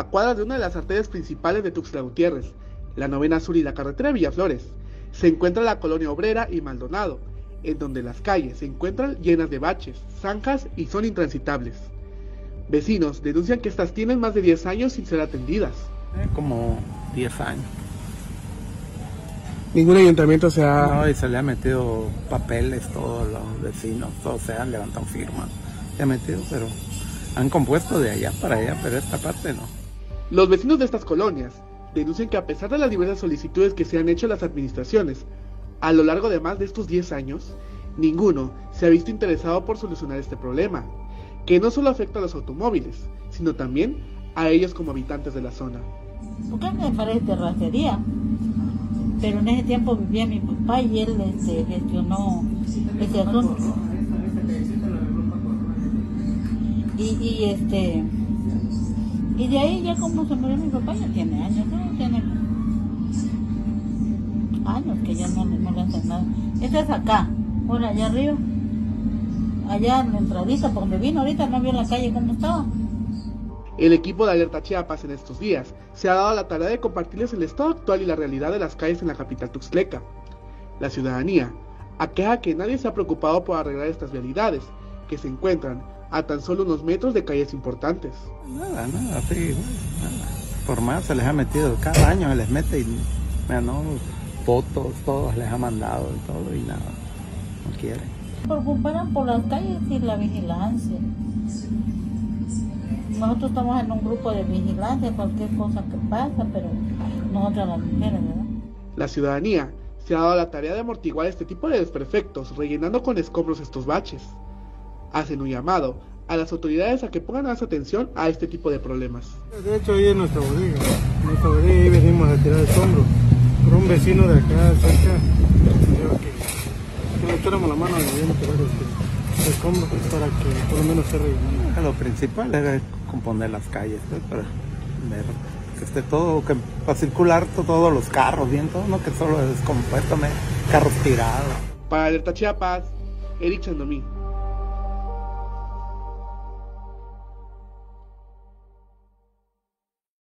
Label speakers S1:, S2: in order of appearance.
S1: a cuadras de una de las arterias principales de Tuxtla Gutiérrez, la novena sur y la carretera Villaflores, se encuentra la colonia obrera y Maldonado, en donde las calles se encuentran llenas de baches, zanjas y son intransitables. Vecinos denuncian que estas tienen más de 10 años sin ser atendidas.
S2: Eh, como 10 años.
S1: Ningún ayuntamiento se ha...
S2: No, y se le ha metido papeles, todos los vecinos, todos se han levantado firmas. Se ha metido, pero han compuesto de allá para allá, pero esta parte no.
S1: Los vecinos de estas colonias denuncian que a pesar de las diversas solicitudes que se han hecho a las administraciones a lo largo de más de estos 10 años, ninguno se ha visto interesado por solucionar este problema, que no solo afecta a los automóviles, sino también a ellos como habitantes de la zona.
S3: Porque me parece terracería, pero en ese tiempo vivía mi papá y él este, gestionó ese asunto. Y, y este y de ahí ya como se murió mi papá ya tiene años, ¿no? Tiene años que ya no, no le hacen nada. Este es acá, por allá arriba. Allá en la entradita, por donde vino ahorita, no vio la calle como estaba.
S1: El equipo de Alerta Chiapas en estos días se ha dado la tarea de compartirles el estado actual y la realidad de las calles en la capital tuxtleca. La ciudadanía aqueja que nadie se ha preocupado por arreglar estas realidades, que se encuentran a tan solo unos metros de calles importantes.
S2: Nada, nada, sí, nada. Por más se les ha metido, cada año se les mete y, no, fotos, todos les ha mandado y todo y nada, no quieren.
S3: Preocupan por las calles y la vigilancia. Nosotros estamos en un grupo de vigilancia, cualquier cosa que pasa, pero nosotros las mujeres, ¿verdad?
S1: La ciudadanía se ha dado la tarea de amortiguar este tipo de desperfectos, rellenando con escombros estos baches. Hacen un llamado a las autoridades a que pongan más atención a este tipo de problemas.
S4: De hecho, ahí en nuestra bodega, en nuestra bodega ahí venimos a tirar escombros. Por un vecino de acá, cerca, que, que le echáramos la mano a tirar este, escombros para que por lo menos se rellene.
S2: Lo principal es componer las calles, pues, para ver que esté todo, que para circular todos los carros, bien todo, no que solo es descompuesto, carros tirados.
S1: Para Alerta Chiapas, Eric Chandomí.